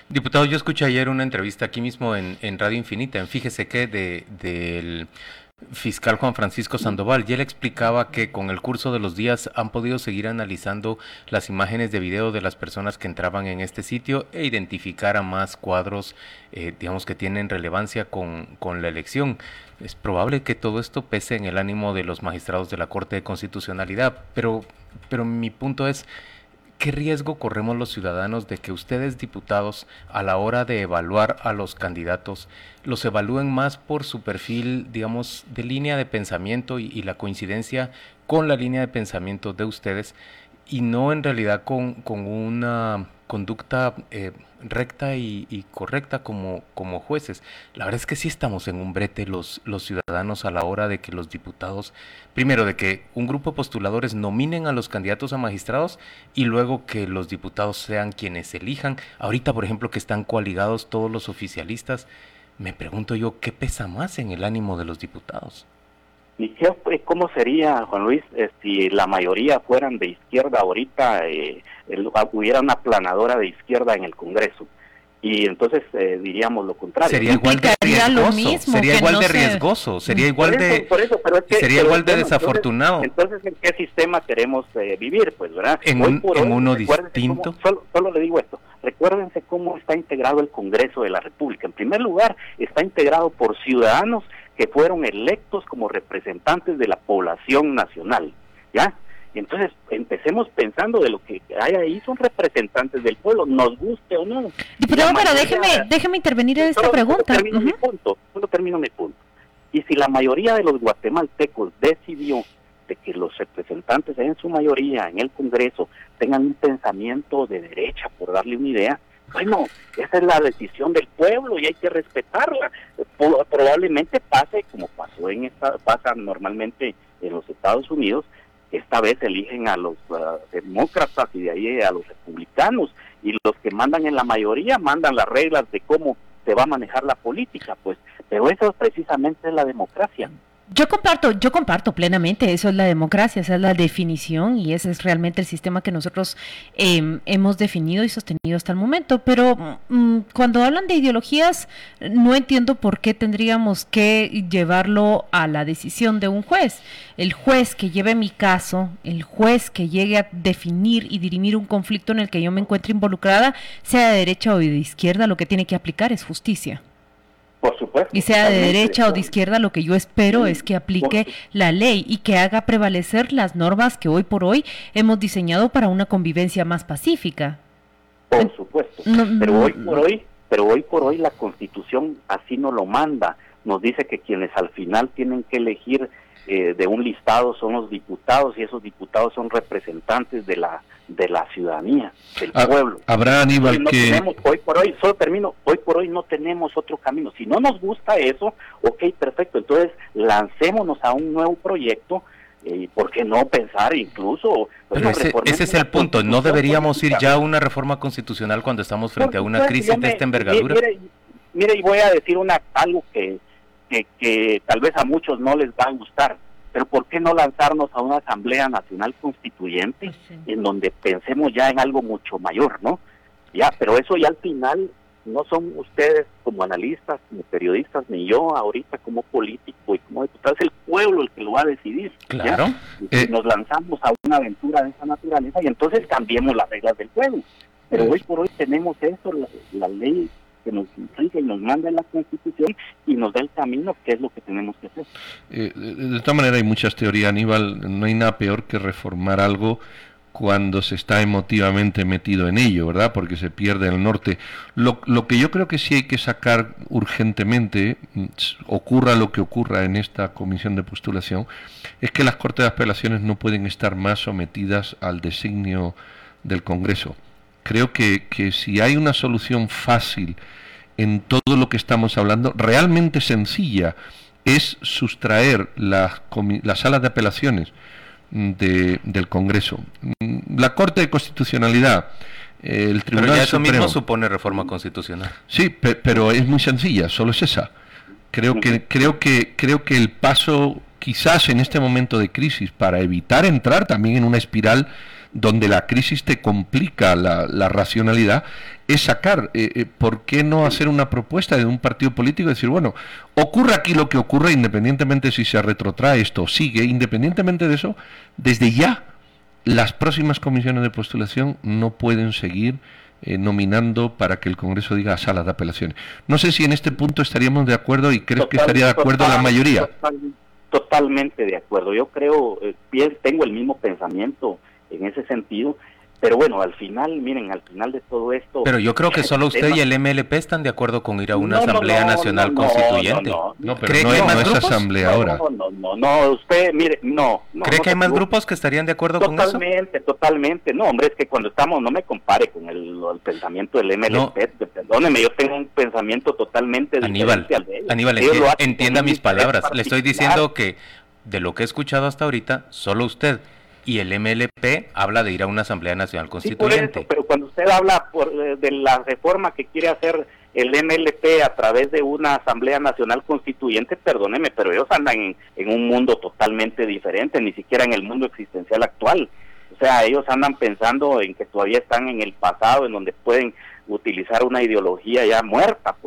Diputado, yo escuché ayer una entrevista aquí mismo en, en Radio Infinita, en Fíjese que de, del fiscal Juan Francisco Sandoval y él explicaba que con el curso de los días han podido seguir analizando las imágenes de video de las personas que entraban en este sitio e identificar a más cuadros, eh, digamos, que tienen relevancia con, con la elección. Es probable que todo esto pese en el ánimo de los magistrados de la Corte de Constitucionalidad, pero, pero mi punto es, ¿Qué riesgo corremos los ciudadanos de que ustedes, diputados, a la hora de evaluar a los candidatos, los evalúen más por su perfil, digamos, de línea de pensamiento y, la coincidencia con la línea de pensamiento de ustedes y no en realidad con, con una conducta eh, recta y, correcta como, como jueces. La verdad es que sí estamos en un brete los, los ciudadanos a la hora de que los diputados, primero de que un grupo de postuladores nominen a los candidatos a magistrados y luego que los diputados sean quienes elijan. Ahorita, por ejemplo, que están coaligados todos los oficialistas, me pregunto yo, ¿qué pesa más en el ánimo de los diputados? ¿Y qué, cómo sería, Juan Luis, eh, si la mayoría fueran de izquierda ahorita, eh, hubiera una planadora de izquierda en el Congreso? Y entonces eh, diríamos lo contrario. Sería igual de riesgoso, sería igual de riesgoso, sería igual de, sería igual de desafortunado. Entonces, ¿en qué sistema queremos vivir? Pues, ¿verdad? En, uno distinto. solo le digo esto, recuérdense cómo está integrado el Congreso de la República. En primer lugar, está integrado por ciudadanos que fueron electos como representantes de la población nacional, ¿ya? Entonces empecemos pensando de lo que hay ahí, son representantes del pueblo, nos guste o no. Diputado, pero déjeme, déjeme intervenir en esta pregunta. Solo termino mi punto, solo termino mi punto. Y si la mayoría de los guatemaltecos decidió de que los representantes en su mayoría en el Congreso tengan un pensamiento de derecha, por darle una idea, bueno, esa es la decisión del pueblo y hay que respetarla. Probablemente pase como pasó en esta, pasa normalmente en los Estados Unidos, esta vez eligen a los uh, demócratas y de ahí a los republicanos y los que mandan en la mayoría mandan las reglas de cómo se va a manejar la política, pues, pero eso precisamente es la democracia. Yo comparto, yo comparto plenamente, eso es la democracia, esa es la definición y ese es realmente el sistema que nosotros em, hemos definido y sostenido hasta el momento. Pero mm, cuando hablan de ideologías, no entiendo por qué tendríamos que llevarlo a la decisión de un juez. El juez que lleve mi caso, el juez que llegue a definir y dirimir un conflicto en el que yo me encuentre involucrada, sea de derecha o de izquierda, lo que tiene que aplicar es justicia. Por supuesto. Y sea de derecha o de izquierda, lo que yo espero es que aplique la ley y que haga prevalecer las normas que hoy por hoy hemos diseñado para una convivencia más pacífica. Por supuesto. pero hoy por hoy, pero hoy por hoy la Constitución así no lo manda. Nos dice que quienes al final tienen que elegir eh, de un listado son los diputados y esos diputados son representantes de la de la ciudadanía, del ah, pueblo. Habrá Aníbal que... hoy por hoy, solo termino, hoy por hoy no tenemos otro camino. Si no nos gusta eso, ok, perfecto, entonces lancémonos a un nuevo proyecto y por qué no pensar incluso ese, es el punto no deberíamos ir ya a una reforma constitucional cuando estamos frente a una crisis de esta envergadura mire, mire, y voy a decir una algo que, que, que tal vez a muchos no les va a gustar pero ¿por qué no lanzarnos a una Asamblea Nacional Constituyente pues en donde pensemos ya en algo mucho mayor, ¿no? Ya, pero eso ya al final no son ustedes como analistas, como periodistas, ni yo ahorita como político y como diputado, es el pueblo el que lo va a decidir. Claro. Eh, nos lanzamos a una aventura de esa naturaleza y entonces cambiemos las reglas del juego. Pero hoy por hoy tenemos eso, la ley que nos rige y nos manda en la Constitución y nos da el camino, que es lo que tenemos que hacer. Eh, de, todas maneras hay muchas teorías, Aníbal, no hay nada peor que reformar algo cuando se está emotivamente metido en ello, ¿verdad? Porque se pierde el norte. Lo, lo, que yo creo que sí hay que sacar urgentemente, ocurra lo que ocurra en esta comisión de postulación, es que las Cortes de Apelaciones no pueden estar más sometidas al designio del Congreso. Creo que, que si hay una solución fácil en todo lo que estamos hablando, realmente sencilla, es sustraer las, las salas de apelaciones de, del Congreso. Mm, la Corte de Constitucionalidad, el Tribunal pero eso mismo supone reforma constitucional. Sí, pero es muy sencilla, solo es esa. Creo que, creo que, creo que el paso, quizás en este momento de crisis, para evitar entrar también en una espiral donde la crisis te complica la, racionalidad, es sacar, eh, eh, ¿por qué no hacer una propuesta de un partido político y decir, bueno, ocurre aquí lo que ocurre, independientemente si se retrotrae esto o sigue, independientemente de eso, desde ya las próximas comisiones de postulación no pueden seguir eh, nominando para que el Congreso diga sala de apelaciones. No sé si en este punto estaríamos de acuerdo y crees que estaría de acuerdo la mayoría. totalmente de acuerdo. Yo creo, tengo el mismo pensamiento en ese sentido. Pero bueno, al final, miren, al final de todo esto... Pero yo creo que solo usted y el MLP están de acuerdo con ir a una Asamblea Nacional Constituyente. No, pero no, hay más grupos? asamblea ahora. No, no, no, usted, mire, no. ¿Cree que hay más grupos que estarían de acuerdo con eso? Totalmente, totalmente. No, hombre, es que cuando estamos, no me compare con el, pensamiento del MLP, perdóneme, yo tengo un pensamiento totalmente Aníbal, diferente al Aníbal, entienda mis palabras. Le estoy diciendo que de lo que he escuchado hasta ahorita, solo usted y el MLP habla de ir a una Asamblea Nacional Constituyente. pero cuando usted habla por, eh, de la reforma que quiere hacer el MLP a través de una Asamblea Nacional Constituyente, perdóneme, pero ellos andan en, un mundo totalmente diferente, ni siquiera en el mundo existencial actual. O sea, ellos andan pensando en que todavía están en el pasado, en donde pueden utilizar una ideología ya muerta, pues.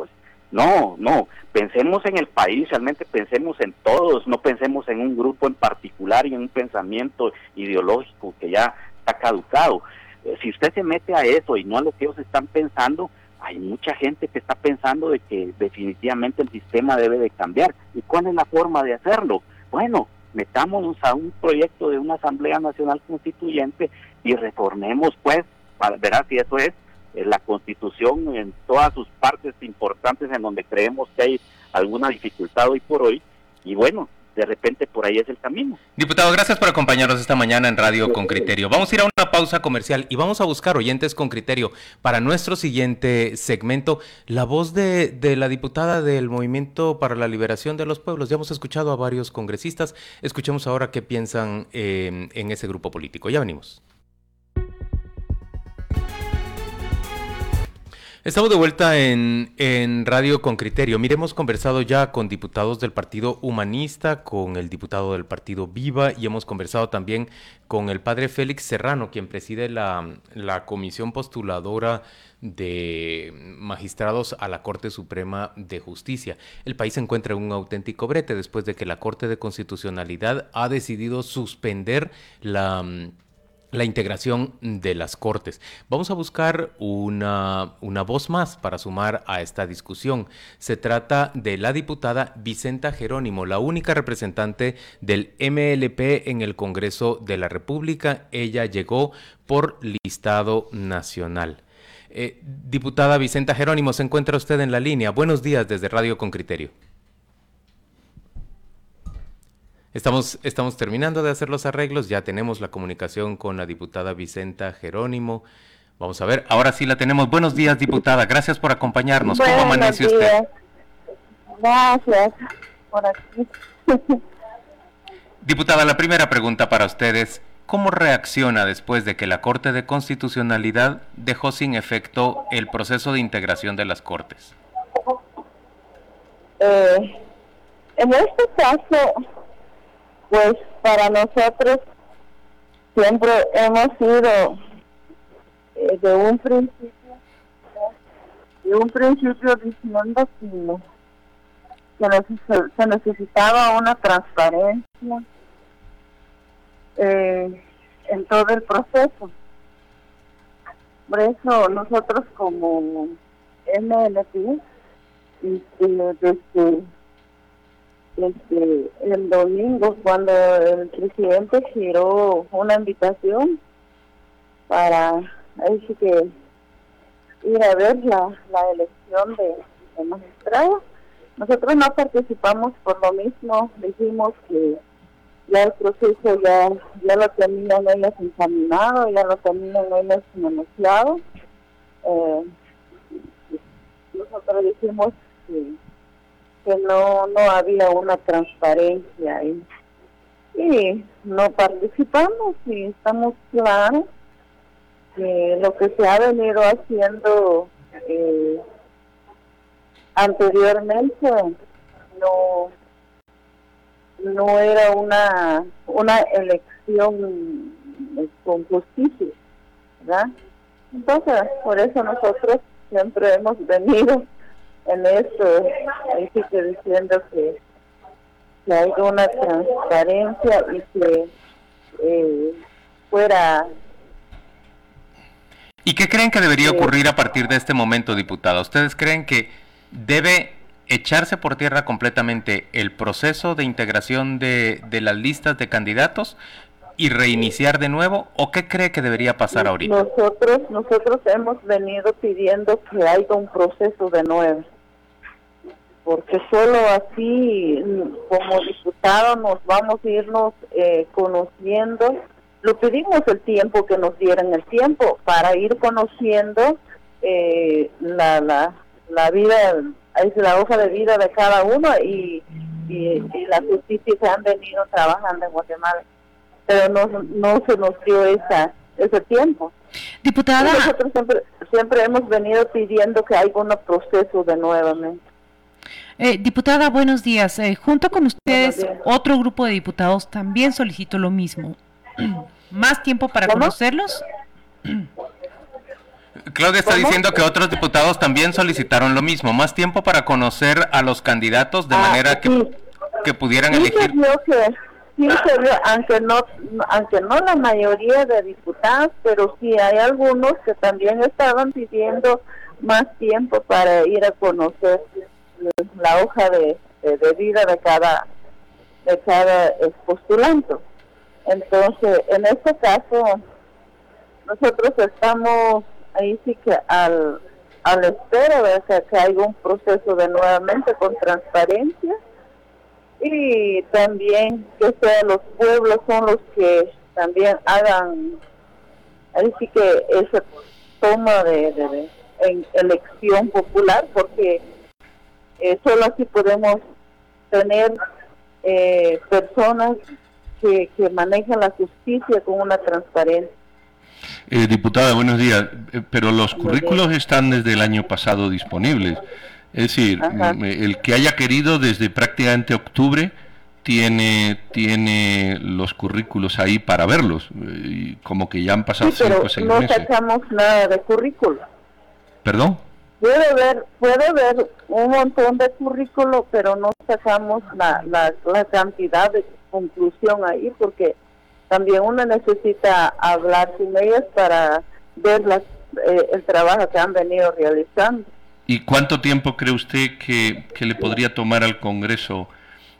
No, no, pensemos en el país, realmente pensemos en todos, no pensemos en un grupo en particular y en un pensamiento ideológico que ya está caducado. Eh, si usted se mete a eso y no a lo que ellos están pensando, hay mucha gente que está pensando de que definitivamente el sistema debe de cambiar. ¿Y cuál es la forma de hacerlo? Bueno, metámonos a un proyecto de una Asamblea Nacional Constituyente y reformemos, pues, para ver si eso es la Constitución en todas sus partes importantes en donde creemos que hay alguna dificultad hoy por hoy. Y bueno, de repente por ahí es el camino. Diputado, gracias por acompañarnos esta mañana en Radio con Criterio. Vamos a ir a una pausa comercial y vamos a buscar oyentes con criterio para nuestro siguiente segmento. La voz de, de la diputada del Movimiento para la Liberación de los Pueblos. Ya hemos escuchado a varios congresistas. Escuchemos ahora qué piensan eh, en ese grupo político. Ya venimos. Estamos de vuelta en, Radio con Criterio. Mire, hemos conversado ya con diputados del Partido Humanista, con el diputado del Partido Viva y hemos conversado también con el padre Félix Serrano, quien preside la, la comisión postuladora de magistrados a la Corte Suprema de Justicia. El país se encuentra en un auténtico brete después de que la Corte de Constitucionalidad ha decidido suspender la la integración de las Cortes. Vamos a buscar una, una, voz más para sumar a esta discusión. Se trata de la diputada Vicenta Jerónimo, la única representante del MLP en el Congreso de la República. Ella llegó por listado nacional. Eh, diputada Vicenta Jerónimo, se encuentra usted en la línea. Buenos días desde Radio con Criterio. Estamos, estamos terminando de hacer los arreglos, ya tenemos la comunicación con la diputada Vicenta Jerónimo. Vamos a ver, ahora sí la tenemos. Buenos días, diputada. Gracias por acompañarnos. ¿Cómo amanece usted? Gracias por aquí. Diputada, la primera pregunta para ustedes. ¿Cómo reacciona después de que la Corte de Constitucionalidad dejó sin efecto el proceso de integración de las Cortes? Eh, en este caso, pues para nosotros siempre hemos sido eh, de un principio de un principio diciendo que, se necesitaba una transparencia eh, en todo el proceso. Por eso nosotros como MLP, este, desde este, el domingo cuando el presidente giró una invitación para que ir a ver la, elección de, de magistrado. Nosotros no participamos por lo mismo, dijimos que ya el proceso ya, ya lo tenían ellos encaminado, ya lo tenían ellos negociado. Eh, nosotros dijimos que no, no había una transparencia ahí. Y no participamos y estamos claros que lo que se ha venido haciendo eh, anteriormente no no era una una elección con justicia, ¿verdad? Entonces, por eso nosotros siempre hemos venido en esto, ahí sí que diciendo que, que hay una transparencia y que eh, fuera... ¿Y qué creen que debería ocurrir a partir de este momento, diputada? ¿Ustedes creen que debe echarse por tierra completamente el proceso de integración de, de las listas de candidatos y reiniciar de nuevo o qué cree que debería pasar ahorita? Nosotros nosotros hemos venido pidiendo que haya un proceso de nuevo. Porque solo así como diputados nos vamos a irnos eh, conociendo. Lo pedimos el tiempo que nos dieran el tiempo para ir conociendo eh, la, la, la vida, es la hoja de vida de cada uno y, y, y la justicia que han venido trabajando en Guatemala pero no, no se nos dio esa, ese tiempo. Diputada. nosotros siempre, siempre hemos venido pidiendo que haya un proceso de nuevamente. Eh, diputada, buenos días. Eh, junto con ustedes, otro grupo de diputados también solicitó lo mismo. ¿Más tiempo para conocerlos? Claudia está diciendo que otros diputados también solicitaron lo mismo, más tiempo para conocer a los candidatos de ah, manera que, que pudieran elegir sí aunque no, aunque no la mayoría de diputados, pero sí hay algunos que también estaban pidiendo más tiempo para ir a conocer la hoja de, de, vida de cada de cada postulante. Entonces, en este caso, nosotros estamos ahí sí que al, al espera de que haya un proceso de nuevamente con transparencia y también que sean los pueblos son los que también hagan así que esa toma de, elección popular porque eh, solo así podemos tener eh, personas que, que manejan la justicia con una transparencia. Eh, diputada, buenos días. pero los currículos están desde el año pasado disponibles. Es decir, el que haya querido desde prácticamente octubre tiene tiene los currículos ahí para verlos, y como que ya han pasado cinco o seis no sacamos nada de currículo. ¿Perdón? Puede ver, puede ver un montón de currículo, pero no sacamos la, la, la cantidad de conclusión ahí, porque también uno necesita hablar con ellas para ver las, eh, el trabajo que han venido realizando. ¿Y cuánto tiempo cree usted que, le podría tomar al Congreso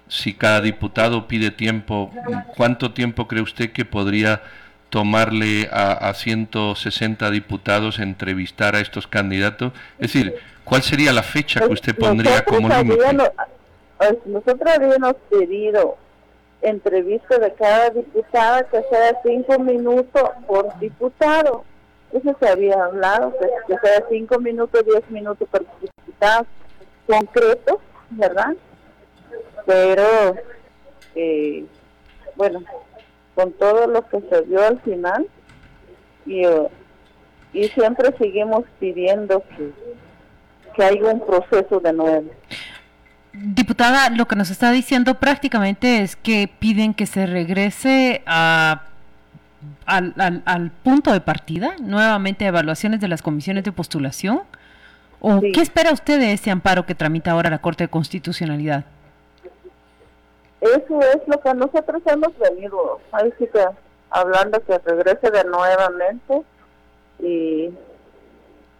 si cada diputado pide tiempo? ¿Cuánto tiempo cree usted que podría tomarle a, a 160 diputados entrevistar a estos candidatos? Es decir, ¿cuál sería la fecha que usted pondría como límite? Pues, nosotros habíamos pedido entrevista de cada diputada que sea cinco minutos por diputado eso se había hablado, que, sea cinco minutos, diez minutos para diputados concretos, ¿verdad? Pero, eh, bueno, con todo lo que se dio al final, y, y siempre seguimos pidiendo que, que haya un proceso de nuevo. Diputada, lo que nos está diciendo prácticamente es que piden que se regrese a al, al, punto de partida, nuevamente evaluaciones de las comisiones de postulación? ¿O qué espera usted de ese amparo que tramita ahora la Corte de Constitucionalidad? Eso es lo que nosotros hemos venido, ahí sí que hablando que regrese de nuevamente y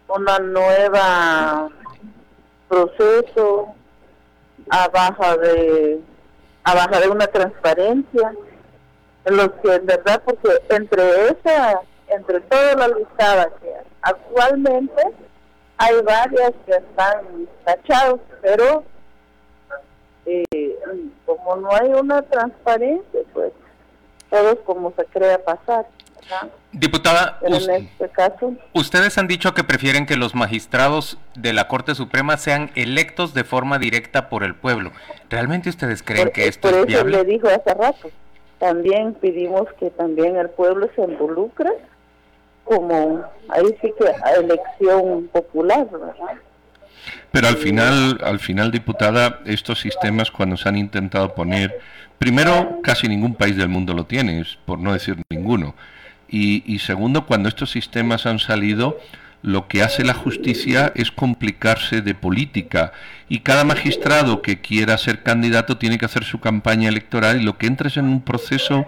una nueva proceso a baja de a baja de una transparencia los que en verdad porque entre esa entre todas las listadas que actualmente hay varias que están tachados pero eh, como no hay una transparencia pues todo como se crea pasar. Diputada, en este caso, ustedes han dicho que prefieren que los magistrados de la Corte Suprema sean electos de forma directa por el pueblo. ¿Realmente ustedes creen que esto por es eso viable? le dijo hace rato. También pedimos que también el pueblo se involucre como ahí sí que elección popular, ¿verdad? Pero al final, al final, diputada, estos sistemas cuando se han intentado poner, primero, casi ningún país del mundo lo tiene, por no decir ninguno. Y, y segundo, cuando estos sistemas han salido, lo que hace la justicia es complicarse de política y cada magistrado que quiera ser candidato tiene que hacer su campaña electoral y lo que entra es en un proceso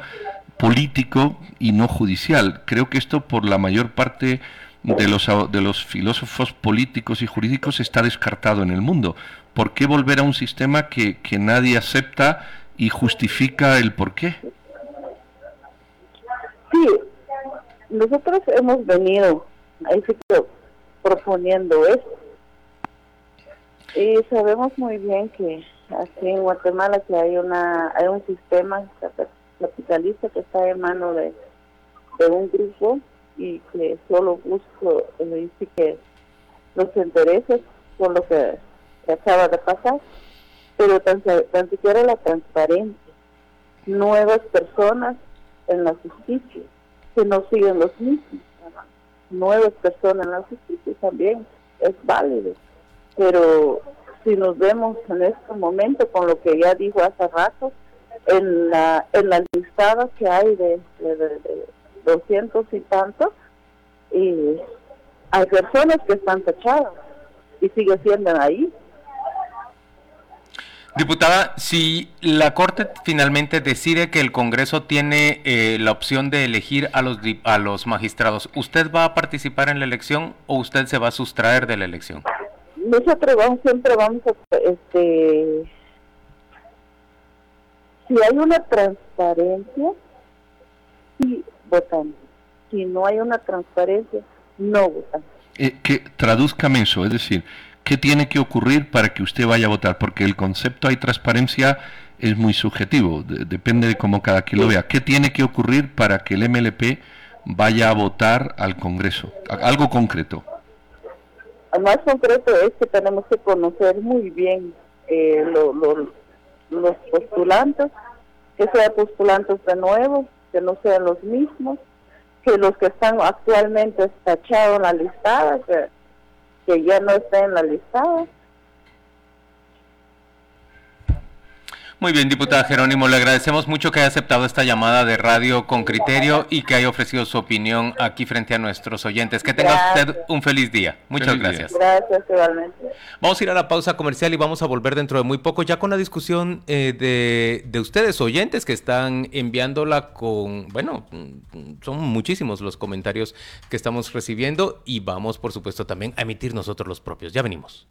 político y no judicial. Creo que esto por la mayor parte de los, de los filósofos políticos y jurídicos está descartado en el mundo. ¿Por qué volver a un sistema que, que nadie acepta y justifica el por qué? Sí, nosotros hemos venido sí que proponiendo esto. Y sabemos muy bien que aquí en Guatemala que hay una hay un sistema capitalista que está en mano de, de un grupo y que solo busco dice que los intereses por lo que, acaba de pasar, pero tan, tan siquiera la transparencia, nuevas personas en la justicia que no siguen los mismos, nuevas personas en la justicia también es válido, pero si nos vemos en este momento con lo que ya dijo hace rato, en la en las listadas que hay de, de, de 200 y tanto, y hay personas que están tachadas y sigue siendo ahí. Diputada, si la Corte finalmente decide que el Congreso tiene eh, la opción de elegir a los, a los magistrados, ¿usted va a participar en la elección o usted se va a sustraer de la elección? Nosotros vamos, siempre vamos a... Este, si hay una transparencia, sí votamos. Si no hay una transparencia, no votamos. Eh, que traduzcame eso, es decir, ¿qué tiene que ocurrir para que usted vaya a votar? Porque el concepto hay transparencia es muy subjetivo, de, depende de cómo cada quien lo vea. ¿Qué tiene que ocurrir para que el MLP vaya a votar al Congreso? Algo concreto. Lo más concreto es que tenemos que conocer muy bien eh, lo, los postulantes, que sean postulantes de nuevo, que no sean los mismos, que los que están actualmente tachados en la listada, que, que ya no estén en la listada. Muy bien, diputada Jerónimo, le agradecemos mucho que haya aceptado esta llamada de radio con criterio y que haya ofrecido su opinión aquí frente a nuestros oyentes. Que tenga usted un feliz día. Muchas feliz gracias. Día. Gracias, igualmente. Vamos a ir a la pausa comercial y vamos a volver dentro de muy poco ya con la discusión eh, de, de, ustedes, oyentes, que están enviándola con, bueno, son muchísimos los comentarios que estamos recibiendo y vamos, por supuesto, también a emitir nosotros los propios. Ya venimos.